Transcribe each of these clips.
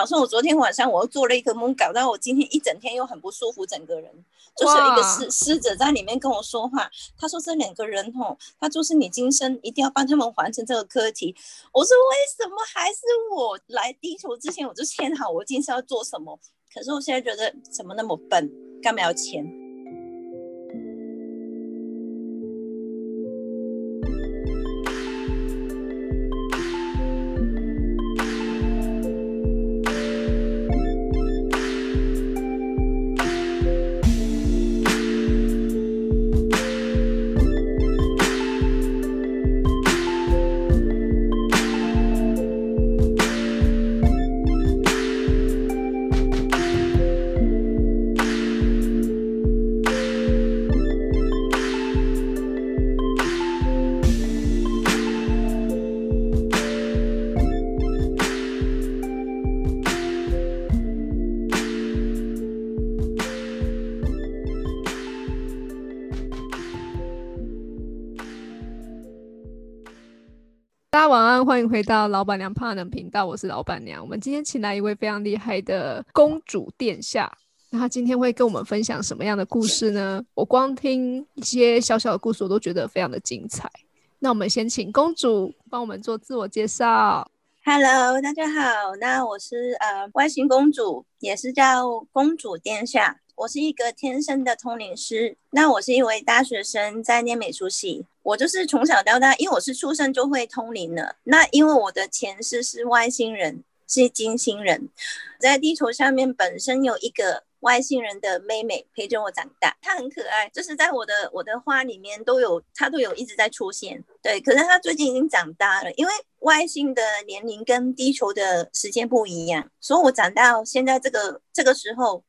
好像我昨天晚上我又做了一个梦，搞到我今天一整天又很不舒服，整个人就是有一个师师者在里面跟我说话。他说这两个人哦，他就是你今生一定要帮他们完成这个课题。我说为什么还是我来地球之前我就签好我今生要做什么？可是我现在觉得怎么那么笨，干嘛要签？欢迎回到老板娘怕冷频道，我是老板娘。我们今天请来一位非常厉害的公主殿下，那他今天会跟我们分享什么样的故事呢？我光听一些小小的故事，我都觉得非常的精彩。那我们先请公主帮我们做自我介绍。Hello，大家好，那我是呃外星公主，也是叫公主殿下。我是一个天生的通灵师。那我是一位大学生，在念美术系。我就是从小到大，因为我是出生就会通灵了。那因为我的前世是外星人，是金星人，在地球上面本身有一个外星人的妹妹陪着我长大，她很可爱，就是在我的我的画里面都有，她都有一直在出现。对，可是她最近已经长大了，因为外星的年龄跟地球的时间不一样，所以我长到现在这个这个时候。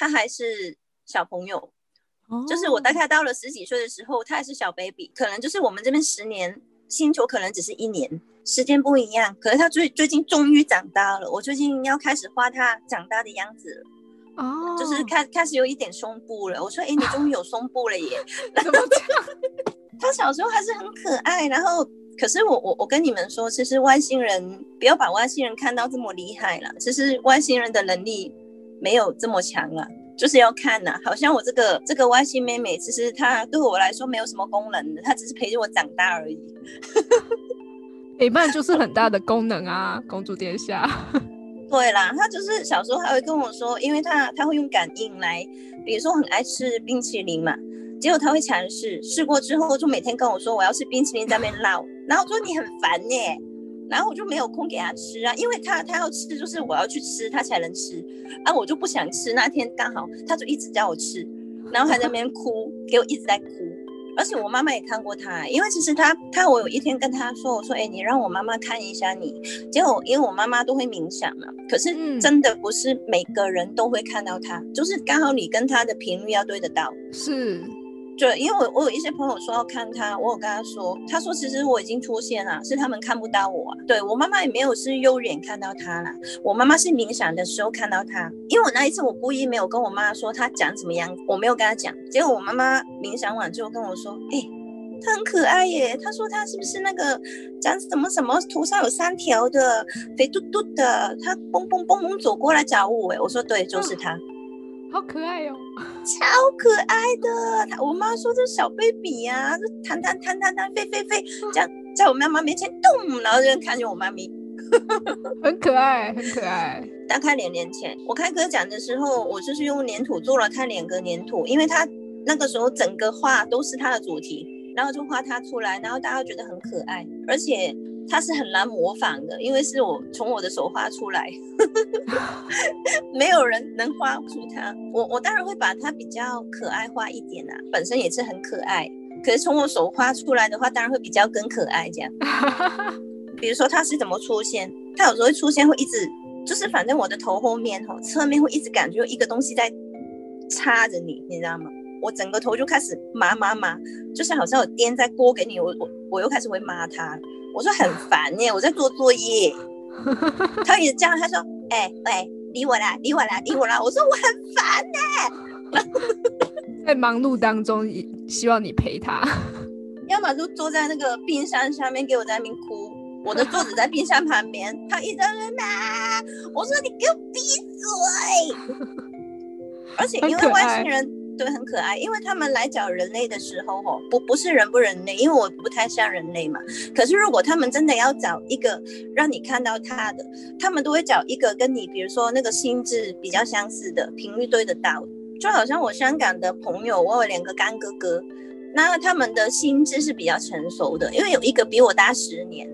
他还是小朋友，就是我大概到了十几岁的时候，他还是小 baby，可能就是我们这边十年星球可能只是一年，时间不一样。可是他最最近终于长大了，我最近要开始画他长大的样子了，哦，就是开开始有一点胸部了。我说，哎，你终于有胸部了耶？怎么这样？他小时候还是很可爱，然后可是我我我跟你们说，其实外星人不要把外星人看到这么厉害了，其实外星人的能力。没有这么强了，就是要看呐。好像我这个这个外星妹妹，其实她对我来说没有什么功能的，她只是陪着我长大而已。陪伴就是很大的功能啊，公主殿下。对啦，她就是小时候还会跟我说，因为她她会用感应来，比如说很爱吃冰淇淋嘛，结果她会尝试，试过之后就每天跟我说我要吃冰淇淋在那边闹，然后我说你很烦耶。然后我就没有空给他吃啊，因为他他要吃，就是我要去吃他才能吃，啊，我就不想吃。那天刚好他就一直叫我吃，然后还在那边哭，给我一直在哭。而且我妈妈也看过他，因为其实他他我有一天跟他说，我说，哎，你让我妈妈看一下你。结果因为我妈妈都会冥想嘛，可是真的不是每个人都会看到他，就是刚好你跟他的频率要对得到。是。对，因为我我有一些朋友说要看他，我有跟他说，他说其实我已经出现了，是他们看不到我。对我妈妈也没有是右眼看到他啦，我妈妈是冥想的时候看到他。因为我那一次我故意没有跟我妈说他长什么样，我没有跟他讲，结果我妈妈冥想完之后跟我说，哎，他很可爱耶。他说他是不是那个长什么什么头上有三条的肥嘟嘟的，他蹦蹦蹦蹦走过来找我哎，我说对，就是他。好可爱哦，超可爱的。他我妈说这小 baby 呀，这弹弹弹弹弹飞飞飞，这样在我妈妈面前动，然后就看见我妈咪，很可爱，很可爱。大概两年前，我开歌讲的时候，我就是用粘土做了他两个粘土，因为他那个时候整个画都是他的主题，然后就画他出来，然后大家觉得很可爱，而且。他是很难模仿的，因为是我从我的手画出来，没有人能画出它。我我当然会把它比较可爱化一点啊，本身也是很可爱。可是从我手画出来的话，当然会比较更可爱这样。比如说它是怎么出现，它有时候会出现会一直就是反正我的头后面哈侧面会一直感觉有一个东西在插着你，你知道吗？我整个头就开始麻麻麻，就是好像有颠在锅给你，我我我又开始会骂他。我说很烦耶，我在做作业。他也这样，他说：“哎喂，理我啦，理我啦，理我啦。”我说我很烦呢。在忙碌当中，希望你陪他。要么就坐在那个冰山下面给我在那边哭，我的桌子在冰山旁边，他一直在骂，我说你给我闭嘴。而且因为外星人。对，很可爱，因为他们来找人类的时候，吼，不不是人不人类，因为我不太像人类嘛。可是如果他们真的要找一个让你看到他的，他们都会找一个跟你，比如说那个心智比较相似的，频率对得到。就好像我香港的朋友，我有两个干哥哥，那他们的心智是比较成熟的，因为有一个比我大十年。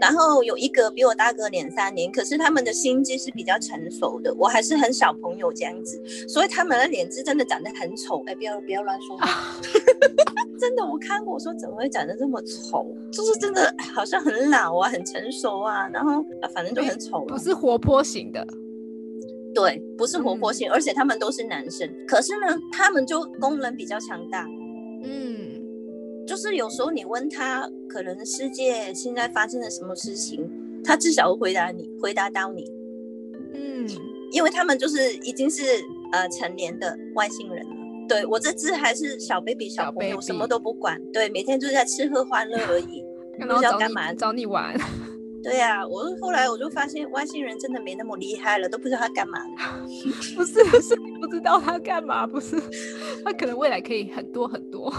然后有一个比我大个两三年，可是他们的心智是比较成熟的，我还是很小朋友这样子，所以他们的脸是真的长得很丑。哎，不要不要乱说话，真的我看过，我说怎么会长得这么丑？就是真的好像很老啊，很成熟啊，然后反正就很丑。不是活泼型的，对，不是活泼型，而且他们都是男生，可是呢，他们就功能比较强大。嗯就是有时候你问他，可能世界现在发生了什么事情，他至少会回答你，回答到你。嗯，因为他们就是已经是呃成年的外星人了。对我这只还是小 baby 小朋友，什么都不管，对，每天就在吃喝欢乐而已，不知道干嘛找你玩。对呀，我后来我就发现外星人真的没那么厉害了，都不知道他干嘛。不是不是，不知道他干嘛，不是，他可能未来可以很多很多。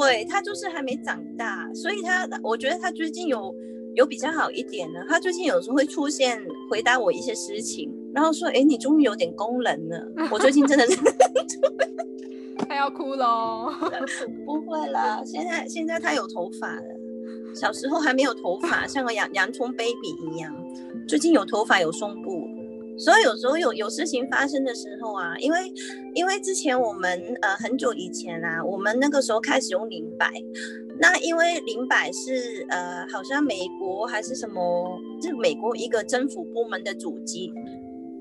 对他就是还没长大，所以他我觉得他最近有有比较好一点呢。他最近有时候会出现回答我一些事情，然后说：“哎，你终于有点功能了。”我最近真的 是，他要哭喽。不会了，现在现在他有头发了，小时候还没有头发，像个洋洋葱 baby 一样。最近有头发，有胸部。所以有时候有有事情发生的时候啊，因为因为之前我们呃很久以前啊，我们那个时候开始用零百，那因为零百是呃好像美国还是什么，是美国一个政府部门的主机。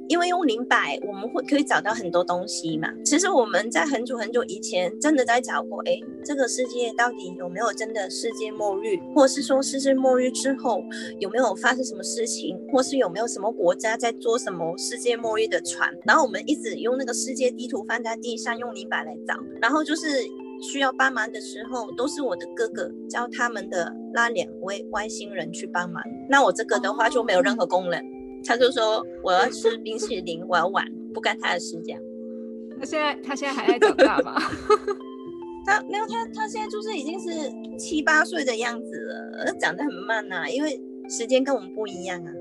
因为用灵摆，我们会可以找到很多东西嘛。其实我们在很久很久以前，真的在找过，哎，这个世界到底有没有真的世界末日，或是说世界末日之后有没有发生什么事情，或是有没有什么国家在做什么世界末日的船？然后我们一直用那个世界地图放在地上，用灵摆来找。然后就是需要帮忙的时候，都是我的哥哥教他们的那两位外星人去帮忙。那我这个的话就没有任何功能。他就说我要吃冰淇淋，我要玩，不干他的事。这样，他现在他现在还在长大吗？他没有，他他现在就是已经是七八岁的样子了，长得很慢呐，因为时间跟我们不一样啊。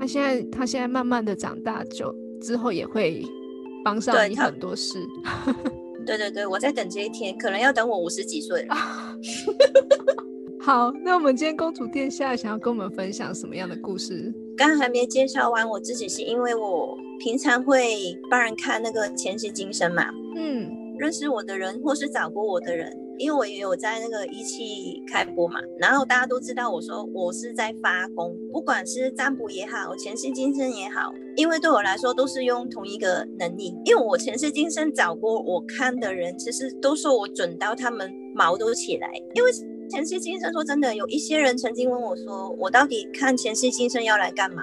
他现在他现在慢慢的长大，就之后也会帮上你很多事。对对对，我在等这一天，可能要等我五十几岁了。好，那我们今天公主殿下想要跟我们分享什么样的故事？刚还没介绍完，我自己是因为我平常会帮人看那个前世今生嘛，嗯，认识我的人或是找过我的人，因为我也有在那个一期开播嘛，然后大家都知道我说我是在发功，不管是占卜也好，前世今生也好，因为对我来说都是用同一个能力，因为我前世今生找过我看的人，其实都说我准到他们毛都起来，因为。前世今生，说真的，有一些人曾经问我说：“我到底看前世今生要来干嘛？”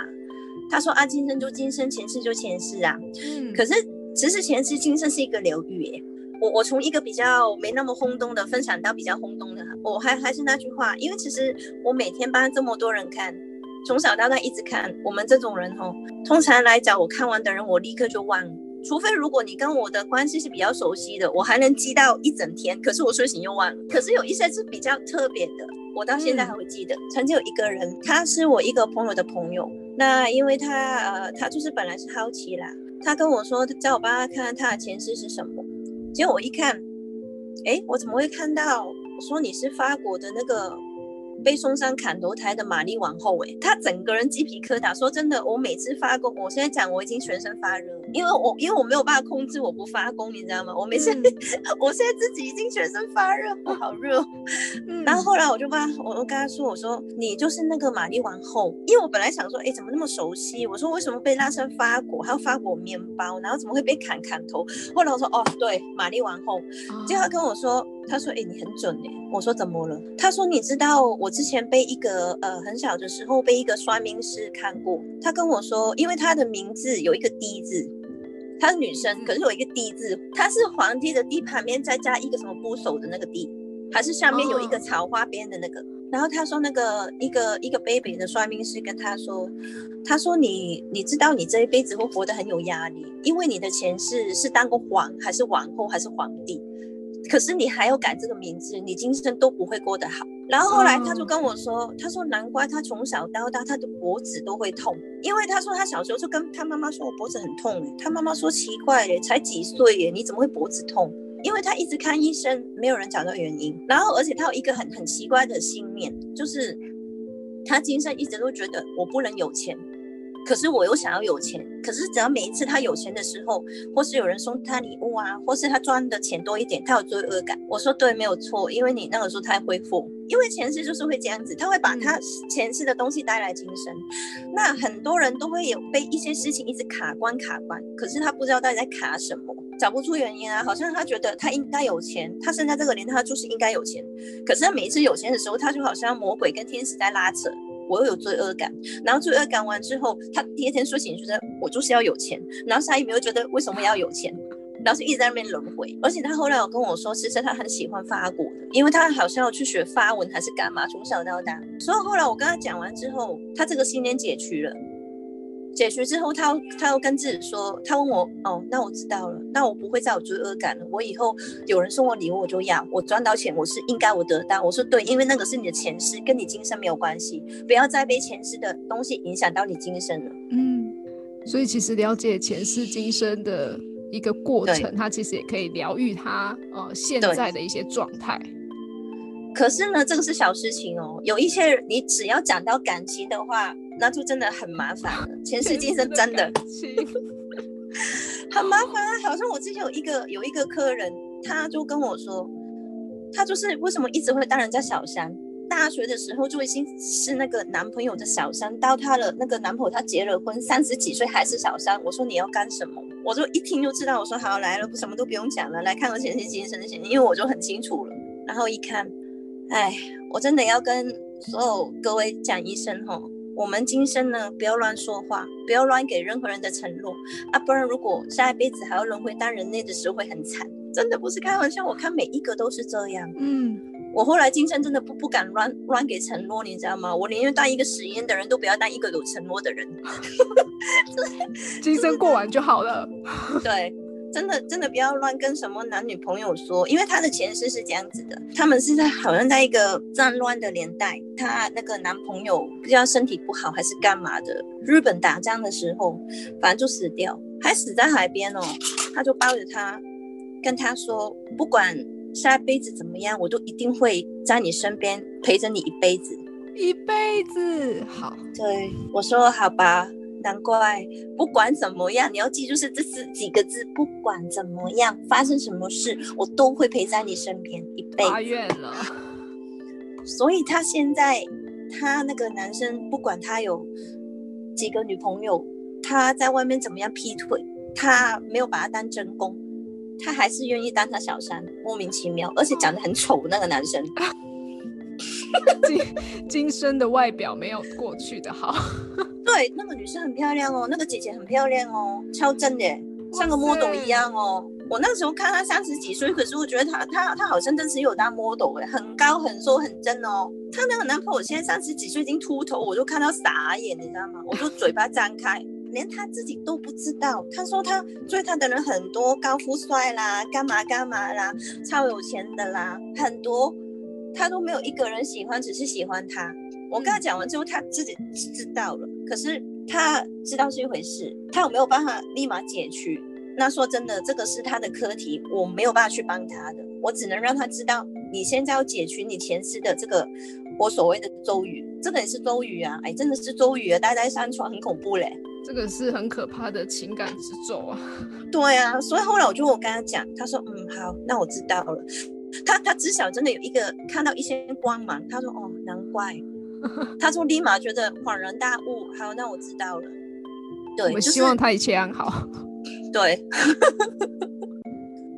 他说：“啊，今生就今生，前世就前世啊。”嗯，可是其实前世今生是一个流域耶。我我从一个比较没那么轰动的分享到比较轰动的，我还还是那句话，因为其实我每天帮这么多人看，从小到大一直看，我们这种人哦，通常来找我看完的人，我立刻就忘了。除非如果你跟我的关系是比较熟悉的，我还能记到一整天。可是我睡醒又忘了。可是有一些是比较特别的，我到现在还会记得。曾经有一个人，他是我一个朋友的朋友。那因为他呃，他就是本来是好奇啦，他跟我说叫我帮他看他的前世是什么。结果我一看，哎，我怎么会看到？我说你是法国的那个。被送上砍头台的玛丽王后，哎，她整个人鸡皮疙瘩。说真的，我每次发功，我现在讲我已经全身发热，因为我因为我没有办法控制我不发功，你知道吗？我每次，我现在自己已经全身发热，我好热。然后后来我就帮我我跟他说，我说你就是那个玛丽王后，因为我本来想说，哎，怎么那么熟悉？我说为什么被拉上发果，还有发果面包，然后怎么会被砍砍头？后来我说，哦，对，玛丽王后。结果他跟我说，他说，哎，你很准哎。我说怎么了？他说你知道我之前被一个呃很小的时候被一个算命师看过，他跟我说，因为他的名字有一个 D 字，她是女生，可是有一个 D 字，她是皇帝的 D 旁边再加一个什么部首的那个 D，还是下面有一个草花边的那个，然后他说那个一个一个 baby 的算命师跟他说，他说你你知道你这一辈子会活得很有压力，因为你的前世是当过皇还是王后还是皇帝。可是你还要改这个名字，你今生都不会过得好。然后后来他就跟我说，他说难怪他从小到大他的脖子都会痛，因为他说他小时候就跟他妈妈说我脖子很痛，他妈妈说奇怪嘞，才几岁耶，你怎么会脖子痛？因为他一直看医生，没有人找到原因。然后而且他有一个很很奇怪的信念，就是他今生一直都觉得我不能有钱。可是我又想要有钱，可是只要每一次他有钱的时候，或是有人送他礼物啊，或是他赚的钱多一点，他有罪恶感。我说对，没有错，因为你那个时候他恢复，因为前世就是会这样子，他会把他前世的东西带来今生。那很多人都会有被一些事情一直卡关卡关，可是他不知道到底在卡什么，找不出原因啊。好像他觉得他应该有钱，他生在这个年代他就是应该有钱，可是他每一次有钱的时候，他就好像魔鬼跟天使在拉扯。我又有罪恶感，然后罪恶感完之后，他第二天睡醒觉得我就是要有钱，然后他也没有觉得为什么要有钱，然后就一直在那边轮回。而且他后来有跟我说，其实他很喜欢法国的，因为他好像要去学法文还是干嘛，从小到大。所以后来我跟他讲完之后，他这个信念解除了。解决之后，他他又跟自己说，他问我，哦，那我知道了，那我不会再有罪恶感了。我以后有人送我礼物，我就要。我赚到钱，我是应该我得到。我说对，因为那个是你的前世，跟你今生没有关系，不要再被前世的东西影响到你今生了。嗯，所以其实了解前世今生的一个过程，它其实也可以疗愈他呃现在的一些状态。可是呢，这个是小事情哦。有一些人，你只要讲到感情的话。那就真的很麻烦了，前世今生真的 很麻烦啊！好像我之前有一个有一个客人，他就跟我说，他就是为什么一直会当人家小三？大学的时候就已经是那个男朋友的小三，到他的那个男朋友他结了婚，三十几岁还是小三。我说你要干什么？我就一听就知道。我说好来了，什么都不用讲了，来看我前世今生先，因为我就很清楚了。然后一看，哎，我真的要跟所有各位讲一声哈。我们今生呢，不要乱说话，不要乱给任何人的承诺啊，不然如果下一辈子还要轮回当人类的时候会很惨，真的不是开玩笑。我看每一个都是这样。嗯，我后来今生真的不不敢乱乱给承诺，你知道吗？我宁愿当一个食言的人，都不要当一个有承诺的人。今生过完就好了。对。真的真的不要乱跟什么男女朋友说，因为他的前世是这样子的，他们是在好像在一个战乱的年代，他那个男朋友不知道身体不好还是干嘛的，日本打仗的时候，反正就死掉，还死在海边哦，他就抱着他，跟他说，不管下辈子怎么样，我都一定会在你身边陪着你一辈子，一辈子好，对我说好吧。难怪，不管怎么样，你要记住是这是几个字。不管怎么样，发生什么事，我都会陪在你身边一辈子。愿了。所以他现在，他那个男生，不管他有几个女朋友，他在外面怎么样劈腿，他没有把他当真功，他还是愿意当他小三，莫名其妙，而且长得很丑那个男生。今今生的外表没有过去的好。对，那个女生很漂亮哦，那个姐姐很漂亮哦，超正的，像个 model 一样哦。我那时候看她三十几岁，可是我觉得她她她好像真是有当 model 哎，很高很瘦很正哦。她那个男朋友现在三十几岁已经秃头，我就看到傻眼，你知道吗？我就嘴巴张开，连他自己都不知道。他说他追他的人很多，高富帅啦，干嘛干嘛啦，超有钱的啦，很多，他都没有一个人喜欢，只是喜欢他。我跟他讲完之后，他自己知道了。可是他知道是一回事，他有没有办法立马解去？那说真的，这个是他的课题，我没有办法去帮他的。我只能让他知道，你现在要解决你前世的这个我所谓的咒语，这个也是咒语啊！哎，真的是咒语啊，待在山床很恐怖嘞。这个是很可怕的情感之咒啊。对啊，所以后来我就我跟他讲，他说嗯好，那我知道了。他他至少真的有一个看到一些光芒，他说哦难怪。他说立马觉得恍然大悟，好，那我知道了。对，我希望他一切安好。对，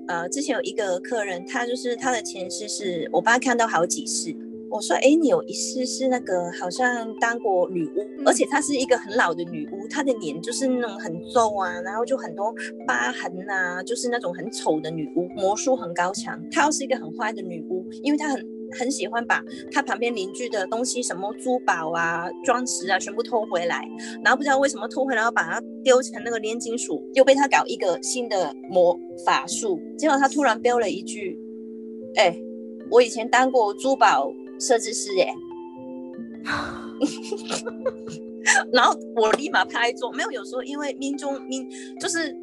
呃，之前有一个客人，他就是他的前世是我帮他看到好几世。我说，哎，你有一世是那个好像当过女巫，而且她是一个很老的女巫，她的脸就是那种很皱啊，然后就很多疤痕呐，就是那种很丑的女巫，魔术很高强。她又是一个很坏的女巫，因为她很。很喜欢把他旁边邻居的东西，什么珠宝啊、装饰啊，全部偷回来，然后不知道为什么偷回来，然后把它丢成那个炼金属，又被他搞一个新的魔法术。结果他突然飙了一句：“哎，我以前当过珠宝设计师，哎。”然后我立马拍桌，没有有时候因为命中命就是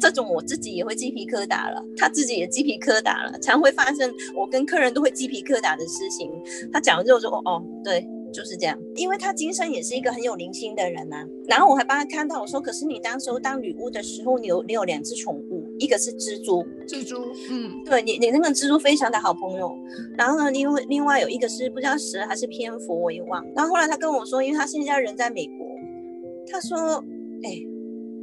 这种，我自己也会鸡皮疙瘩了，他自己也鸡皮疙瘩了，常会发生我跟客人都会鸡皮疙瘩的事情。他讲完之后说：“哦哦，对。”就是这样，因为他今生也是一个很有灵性的人呐。然后我还帮他看到，我说：“可是你当时候当女巫的时候，你有你有两只宠物，一个是蜘蛛，蜘蛛，嗯，对你你那个蜘蛛非常的好朋友。然后呢，另外另外有一个是不知道蛇还是蝙蝠，我也忘。然后后来他跟我说，因为他现在人在美国，他说：哎，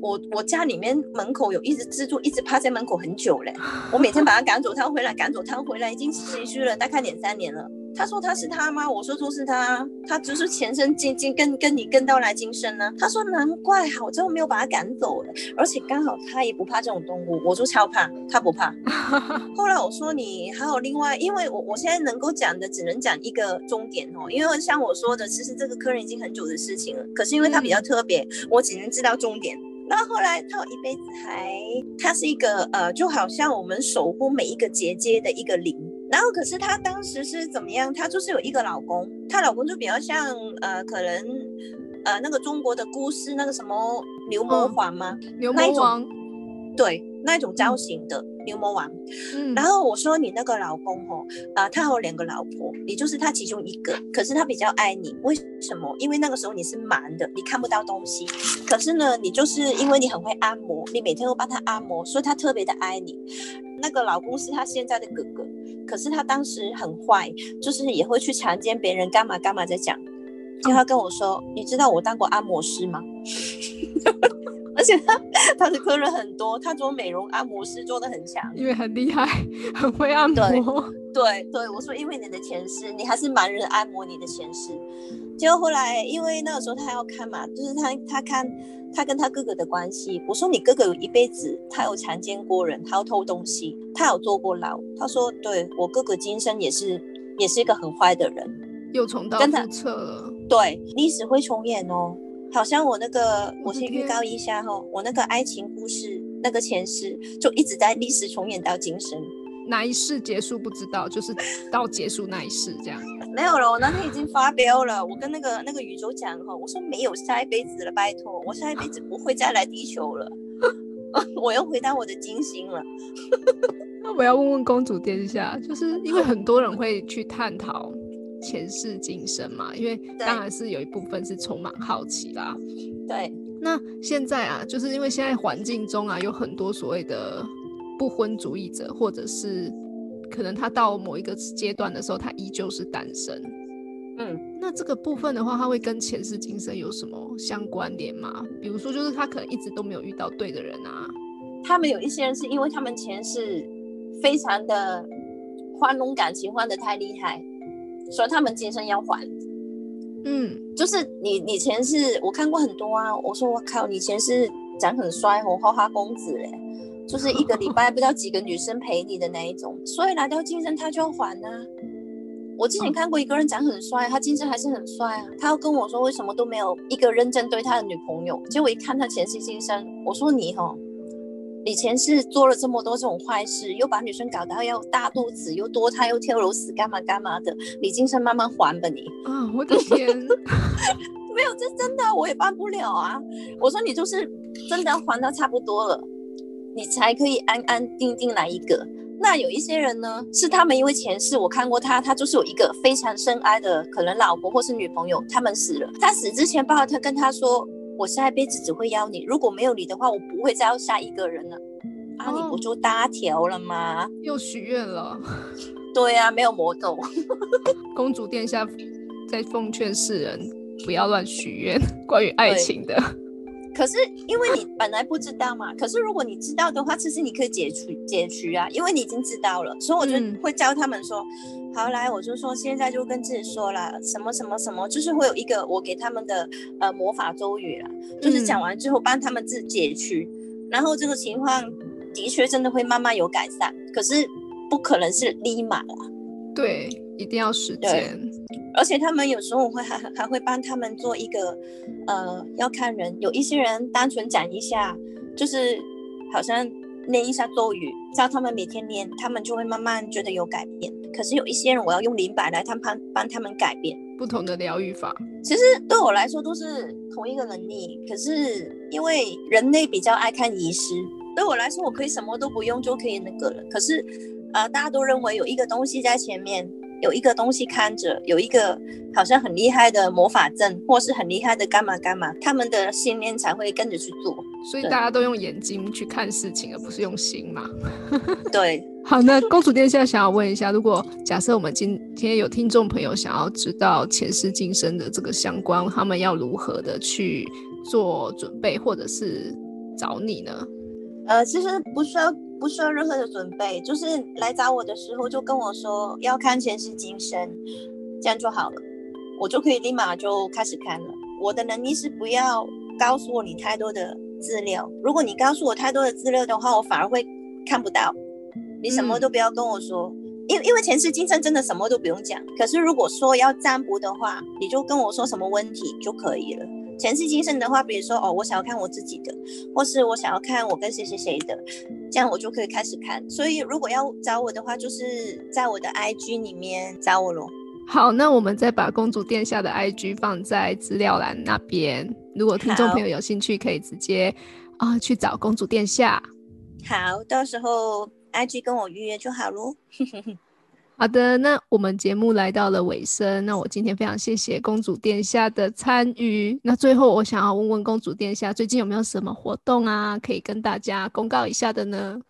我我家里面门口有一只蜘蛛，一直趴在门口很久嘞。我每天把它赶走，它回来赶走，它回来，已经持续了大概两三年了。”他说他是他吗？我说就是他，他就是前生今今跟跟你跟到来今生呢。他说难怪好，最后没有把他赶走了，而且刚好他也不怕这种动物。我说超怕，他不怕。后来我说你还有另外，因为我我现在能够讲的只能讲一个终点哦，因为像我说的，其实这个客人已经很久的事情了。可是因为他比较特别，我只能知道终点。那后来他有一辈子还，他是一个呃，就好像我们守护每一个结界的一个灵。然后，可是她当时是怎么样？她就是有一个老公，她老公就比较像呃，可能呃那个中国的故事那个什么牛魔王吗？牛魔王，对，那一种造型的牛魔王。嗯。然后我说你那个老公哦，啊，他有两个老婆，你就是他其中一个。可是他比较爱你，为什么？因为那个时候你是盲的，你看不到东西。可是呢，你就是因为你很会按摩，你每天都帮他按摩，所以他特别的爱你。那个老公是他现在的哥哥。可是他当时很坏，就是也会去强奸别人，干嘛干嘛在讲。就他跟我说：“你知道我当过按摩师吗？” 而且他他的客人很多，他做美容按摩师做的很强，因为很厉害，很会按摩。对对，我说因为你的前世，你还是蛮人按摩你的前世。结果后来，因为那个时候他要看嘛，就是他他看。他跟他哥哥的关系，我说你哥哥有一辈子，他有强奸过人，他要偷东西，他有坐过牢。他说，对我哥哥今生也是，也是一个很坏的人，又重蹈覆辙了。对，历史会重演哦，好像我那个，我先预告一下哈，我那个爱情故事那个前世就一直在历史重演到今生。哪一世结束不知道，就是到结束那一世这样。没有了，我那天已经发飙了。我跟那个那个宇宙讲哈，我说没有下一辈子了，拜托，我下一辈子不会再来地球了，我要回到我的金星了。那我要问问公主殿下，就是因为很多人会去探讨前世今生嘛，因为当然是有一部分是充满好奇啦。对，那现在啊，就是因为现在环境中啊，有很多所谓的。不婚主义者，或者是可能他到某一个阶段的时候，他依旧是单身。嗯，那这个部分的话，他会跟前世今生有什么相关联吗？比如说，就是他可能一直都没有遇到对的人啊。他们有一些人是因为他们前世非常的宽容感情，欢的太厉害，所以他们今生要还。嗯，就是你你前世我看过很多啊，我说我靠，你前世长很帅，红花花公子哎。就是一个礼拜不知道几个女生陪你的那一种，所以来到今生他就要还呢。我之前看过一个人长很帅，他今生还是很帅啊。他要跟我说为什么都没有一个认真对他的女朋友，结果一看他前世今生，我说你哈，你前世做了这么多这种坏事，又把女生搞到要大肚子，又多胎又跳楼死干嘛干嘛的，你今生慢慢还吧你。啊，我的天，没有这真的我也办不了啊。我说你就是真的要还到差不多了。你才可以安安定定来一个。那有一些人呢，是他们因为前世我看过他，他就是有一个非常深爱的可能老婆或是女朋友，他们死了。他死之前，爸爸他跟他说：“我下一辈子只会邀你，如果没有你的话，我不会再要下一个人了。”啊，你不就搭条了吗？又许愿了。对啊，没有魔咒。公主殿下在奉劝世人不要乱许愿，关于爱情的。可是因为你本来不知道嘛，可是如果你知道的话，其实你可以解除解除啊，因为你已经知道了，所以我就会教他们说，好来，我就说现在就跟自己说了，什么什么什么，就是会有一个我给他们的呃魔法咒语了，就是讲完之后帮他们自解除，然后这个情况的确真的会慢慢有改善，可是不可能是立马啦。对。一定要时间。而且他们有时候会还 还会帮他们做一个，呃，要看人。有一些人单纯讲一下，就是好像念一下咒语，叫他们每天念，他们就会慢慢觉得有改变。可是有一些人，我要用灵摆来他帮帮他们改变不同的疗愈法。其实对我来说都是同一个能力，可是因为人类比较爱看仪式，对我来说我可以什么都不用就可以那个了。可是，呃，大家都认为有一个东西在前面。有一个东西看着，有一个好像很厉害的魔法阵，或是很厉害的干嘛干嘛，他们的信念才会跟着去做。所以大家都用眼睛去看事情，而不是用心嘛。对。好，那公主殿下想要问一下，如果假设我们今天有听众朋友想要知道前世今生的这个相关，他们要如何的去做准备，或者是找你呢？呃，其实不需要。不需要任何的准备，就是来找我的时候就跟我说要看前世今生，这样就好了，我就可以立马就开始看了。我的能力是不要告诉我你太多的资料，如果你告诉我太多的资料的话，我反而会看不到。你什么都不要跟我说，因为因为前世今生真的什么都不用讲。可是如果说要占卜的话，你就跟我说什么问题就可以了。前世今生的话，比如说哦，我想要看我自己的，或是我想要看我跟谁谁谁的，这样我就可以开始看。所以如果要找我的话，就是在我的 IG 里面找我咯。好，那我们再把公主殿下的 IG 放在资料栏那边，如果听众朋友有兴趣，可以直接啊去找公主殿下。好，到时候 IG 跟我预约就好喽。好的，那我们节目来到了尾声。那我今天非常谢谢公主殿下的参与。那最后，我想要问问公主殿下，最近有没有什么活动啊，可以跟大家公告一下的呢？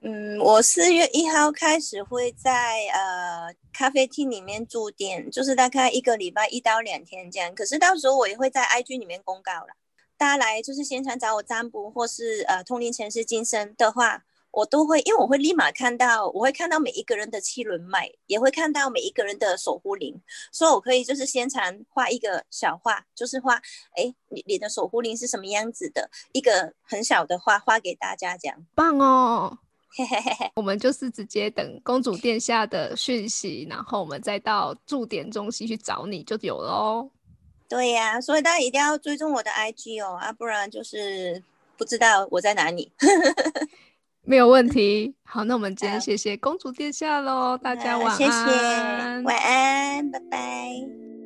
嗯，我四月一号开始会在呃咖啡厅里面驻店，就是大概一个礼拜一到两天这样。可是到时候我也会在 IG 里面公告了，大家来就是现场找我占卜，或是呃通灵前世今生的话。我都会，因为我会立马看到，我会看到每一个人的七轮脉，也会看到每一个人的守护灵，所以我可以就是先场画一个小画，就是画，哎，你你的守护灵是什么样子的，一个很小的画画给大家讲，棒哦，嘿嘿嘿嘿，我们就是直接等公主殿下的讯息，然后我们再到驻点中心去找你就有了哦。对呀，所以大家一定要追踪我的 IG 哦，啊，不然就是不知道我在哪里。没有问题。好，那我们今天谢谢公主殿下喽，大家晚安。谢谢，晚安，拜拜。